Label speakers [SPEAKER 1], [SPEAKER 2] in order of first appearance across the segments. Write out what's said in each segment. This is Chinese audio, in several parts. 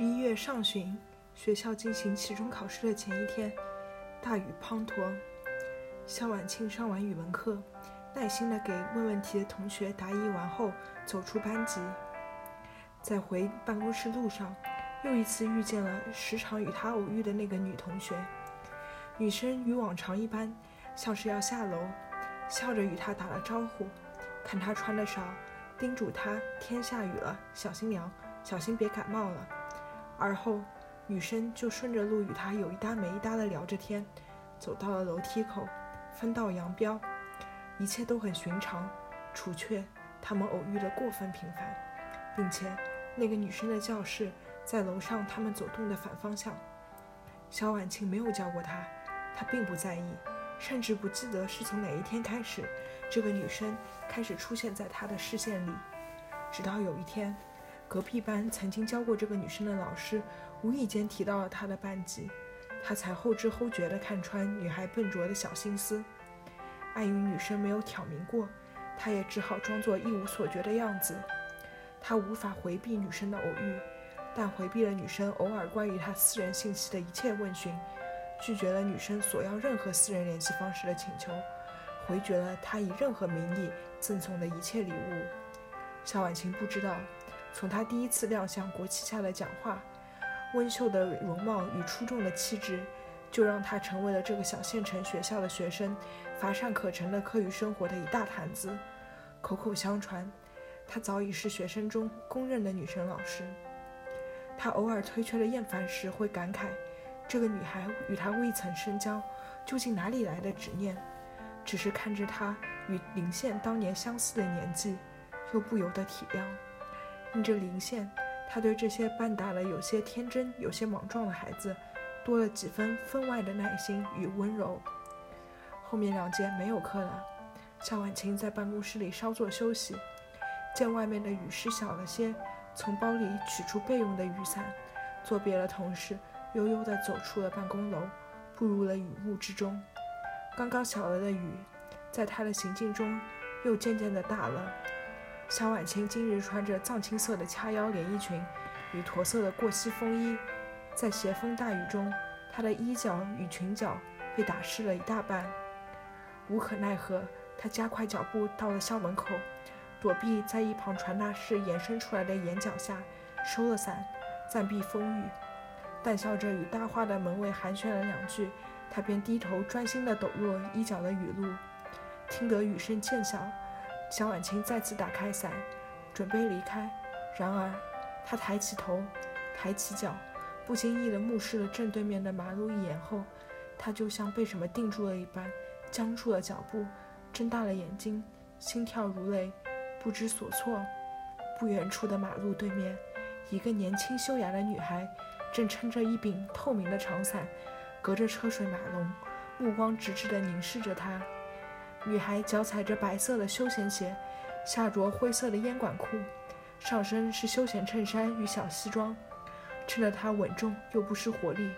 [SPEAKER 1] 十一月上旬，学校进行期中考试的前一天，大雨滂沱。肖婉清上完语文课，耐心地给问问题的同学答疑完后，走出班级。在回办公室路上，又一次遇见了时常与他偶遇的那个女同学。女生与往常一般，像是要下楼，笑着与他打了招呼，看他穿的少，叮嘱他天下雨了，小心凉，小心别感冒了。而后，女生就顺着路与他有一搭没一搭的聊着天，走到了楼梯口，分道扬镳。一切都很寻常，除却他们偶遇的过分频繁，并且那个女生的教室在楼上他们走动的反方向。肖婉清没有叫过他，他并不在意，甚至不记得是从哪一天开始，这个女生开始出现在他的视线里，直到有一天。隔壁班曾经教过这个女生的老师，无意间提到了她的班级，他才后知后觉地看穿女孩笨拙的小心思。碍于女生没有挑明过，他也只好装作一无所觉的样子。他无法回避女生的偶遇，但回避了女生偶尔关于他私人信息的一切问询，拒绝了女生索要任何私人联系方式的请求，回绝了她以任何名义赠送的一切礼物。肖婉晴不知道。从她第一次亮相国旗下的讲话，温秀的容貌与出众的气质，就让她成为了这个小县城学校的学生乏善可陈的课余生活的一大谈资。口口相传，她早已是学生中公认的女神老师。他偶尔推却了厌烦时，会感慨：这个女孩与他未曾深交，究竟哪里来的执念？只是看着她与林宪当年相似的年纪，又不由得体谅。因着零线，他对这些半大的、有些天真、有些莽撞的孩子，多了几分分外的耐心与温柔。后面两节没有课了，夏婉晴在办公室里稍作休息，见外面的雨势小了些，从包里取出备用的雨伞，作别了同事，悠悠地走出了办公楼，步入了雨幕之中。刚刚小了的雨，在他的行进中，又渐渐地大了。萧婉清今日穿着藏青色的掐腰连衣裙与驼色的过膝风衣，在斜风大雨中，她的衣角与裙角被打湿了一大半。无可奈何，她加快脚步到了校门口，躲避在一旁传达室延伸出来的檐角下，收了伞，暂避风雨。淡笑着与搭话的门卫寒暄了两句，她便低头专心地抖落衣角的雨露，听得雨声渐小。小婉清再次打开伞，准备离开。然而，她抬起头，抬起脚，不经意地目视了正对面的马路一眼后，她就像被什么定住了一般，僵住了脚步，睁大了眼睛，心跳如雷，不知所措。不远处的马路对面，一个年轻秀雅的女孩，正撑着一柄透明的长伞，隔着车水马龙，目光直直地凝视着她。女孩脚踩着白色的休闲鞋，下着灰色的烟管裤，上身是休闲衬衫与小西装，衬得她稳重又不失活力。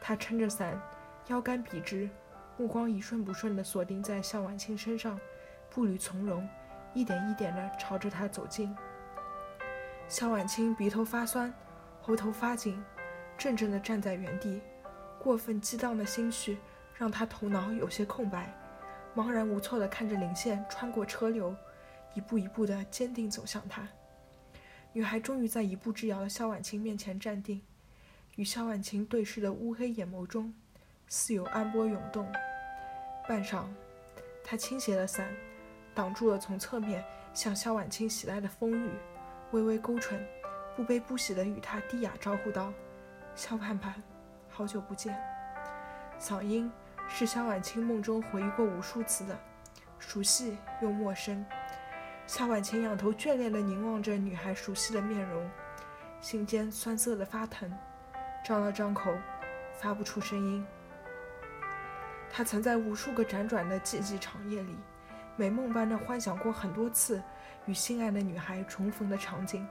[SPEAKER 1] 她撑着伞，腰杆笔直，目光一瞬不瞬地锁定在向婉清身上，步履从容，一点一点地朝着她走近。向婉清鼻头发酸，喉头发紧，怔怔地站在原地，过分激荡的心绪让她头脑有些空白。茫然无措地看着林线穿过车流，一步一步地坚定走向他。女孩终于在一步之遥的萧婉清面前站定，与萧婉清对视的乌黑眼眸中，似有暗波涌动。半晌，她倾斜了伞，挡住了从侧面向萧婉清袭来的风雨，微微勾唇，不悲不喜地与她低哑招呼道：“萧盼盼，好久不见。”嗓音。是萧婉清梦中回忆过无数次的，熟悉又陌生。萧婉清仰头眷恋地凝望着女孩熟悉的面容，心间酸涩的发疼，张了张口，发不出声音。他曾在无数个辗转的寂寂长夜里，美梦般的幻想过很多次与心爱的女孩重逢的场景。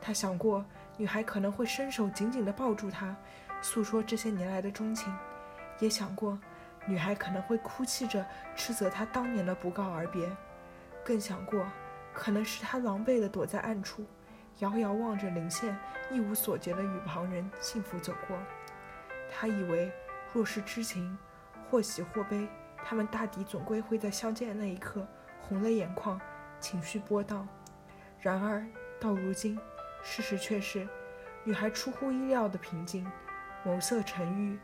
[SPEAKER 1] 他想过，女孩可能会伸手紧紧地抱住他，诉说这些年来的钟情，也想过。女孩可能会哭泣着斥责他当年的不告而别，更想过，可能是他狼狈地躲在暗处，遥遥望着林宪一无所觉的与旁人幸福走过。他以为，若是知情，或喜或悲，他们大抵总归会在相见的那一刻红了眼眶，情绪波荡。然而到如今，事实却是，女孩出乎意料的平静，眸色沉郁，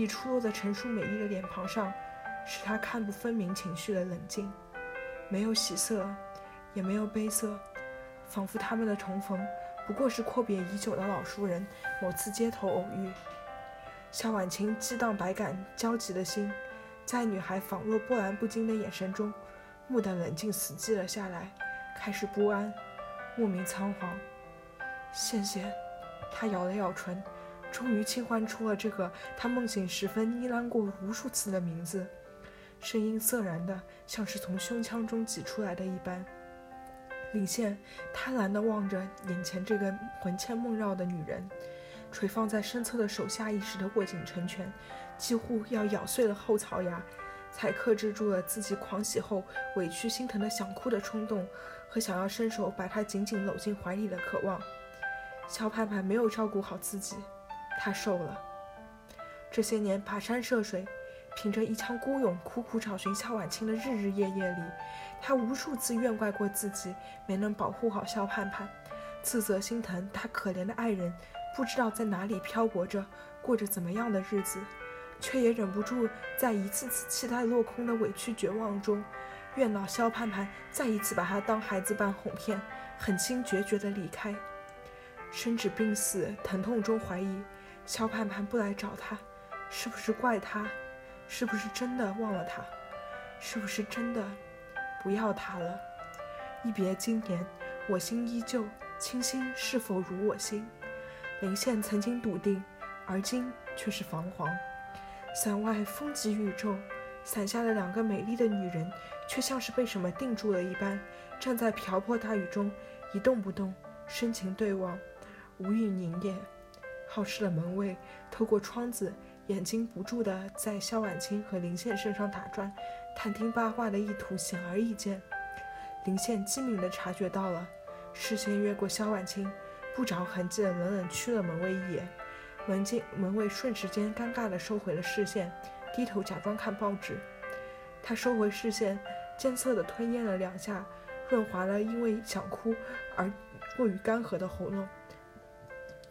[SPEAKER 1] 已出落在成熟美丽的脸庞上，使她看不分明情绪的冷静，没有喜色，也没有悲色。仿佛他们的重逢不过是阔别已久的老熟人某次街头偶遇。夏婉清激荡百感交集的心，在女孩仿若波澜不惊的眼神中，蓦地冷静死寂了下来，开始不安，莫名仓皇。谢谢，她咬了咬唇，终于轻唤出了这个他梦醒时分呢喃过无数次的名字，声音涩然的，像是从胸腔中挤出来的一般。林宪贪婪地望着眼前这个魂牵梦绕的女人，垂放在身侧的手下意识地握紧成拳，几乎要咬碎了后槽牙，才克制住了自己狂喜后委屈心疼的想哭的冲动和想要伸手把她紧紧搂进怀里的渴望。肖盼盼没有照顾好自己，她瘦了。这些年跋山涉水，凭着一腔孤勇，苦苦找寻肖婉清的日日夜夜里。他无数次怨怪过自己没能保护好肖盼盼，自责心疼他可怜的爱人不知道在哪里漂泊着，过着怎么样的日子，却也忍不住在一次次期待落空的委屈绝望中，怨恼肖盼盼再一次把他当孩子般哄骗，狠心决绝地离开。生至病死疼痛中怀疑肖盼盼不来找他，是不是怪他？是不是真的忘了他？是不是真的？不要他了，一别经年，我心依旧。倾心是否如我心？林宪曾经笃定，而今却是彷徨。伞外风急雨骤，伞下的两个美丽的女人，却像是被什么定住了一般，站在瓢泼大雨中，一动不动，深情对望，无语凝噎。好事的门卫透过窗子，眼睛不住地在萧婉清和林宪身上打转。探听八卦的意图显而易见，林宪机敏地察觉到了，视线越过萧婉清，不着痕迹地冷冷驱了门卫一眼。门禁门卫瞬时间尴尬地收回了视线，低头假装看报纸。他收回视线，艰涩地吞咽了两下，润滑了因为想哭而过于干涸的喉咙，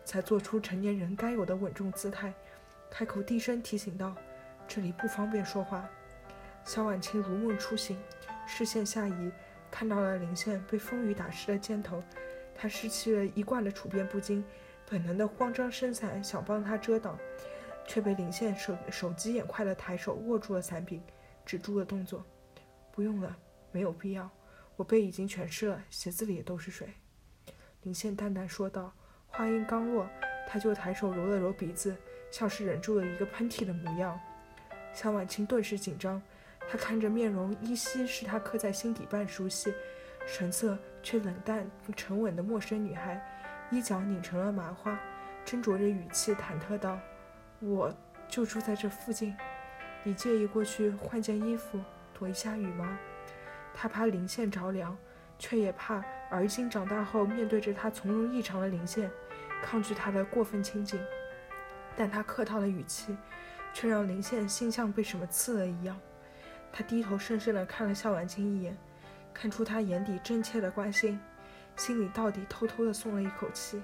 [SPEAKER 1] 才做出成年人该有的稳重姿态，开口低声提醒道：“这里不方便说话。”萧婉清如梦初醒，视线下移，看到了林宪被风雨打湿的肩头。他失去了一贯的处变不惊，本能的慌张伸伞想帮他遮挡，却被林宪手手疾眼快的抬手握住了伞柄，止住了动作。不用了，没有必要，我背已经全湿了，鞋子里也都是水。林宪淡淡说道，话音刚落，他就抬手揉了揉鼻子，像是忍住了一个喷嚏的模样。萧婉清顿时紧张。她看着面容依稀是他刻在心底半熟悉，神色却冷淡沉稳的陌生女孩，衣角拧成了麻花，斟酌着语气忐忑道：“我就住在这附近，你介意过去换件衣服躲一下雨吗？”他怕林宪着凉，却也怕而今长大后面对着他从容异常的林宪，抗拒他的过分亲近。但他客套的语气，却让林宪心像被什么刺了一样。他低头深深地看了萧婉清一眼，看出他眼底真切的关心，心里到底偷偷地松了一口气。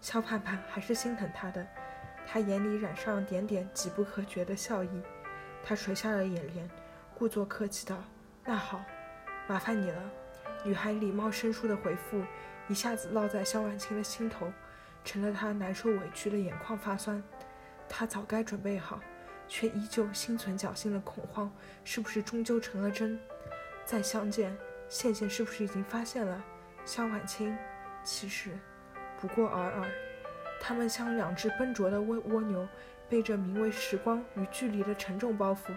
[SPEAKER 1] 萧盼盼还是心疼他的，他眼里染上点点急不可绝的笑意。他垂下了眼帘，故作客气道：“那好，麻烦你了。”女孩礼貌生疏的回复，一下子落在萧婉清的心头，成了他难受委屈的眼眶发酸。他早该准备好。却依旧心存侥幸的恐慌，是不是终究成了真？再相见，羡羡是不是已经发现了？萧婉清，其实不过尔尔。他们像两只笨拙的蜗蜗牛，背着名为时光与距离的沉重包袱，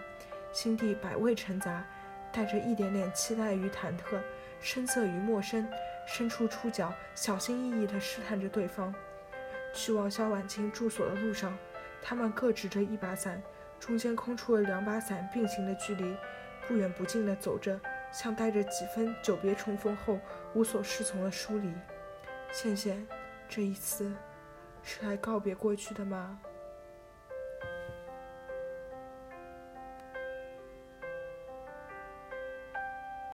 [SPEAKER 1] 心底百味陈杂，带着一点点期待与忐忑，声色与陌生，伸出触角，小心翼翼地试探着对方。去往萧婉清住所的路上，他们各执着一把伞。中间空出了两把伞并行的距离，不远不近地走着，像带着几分久别重逢后无所适从的疏离。倩倩，这一次是来告别过去的吗？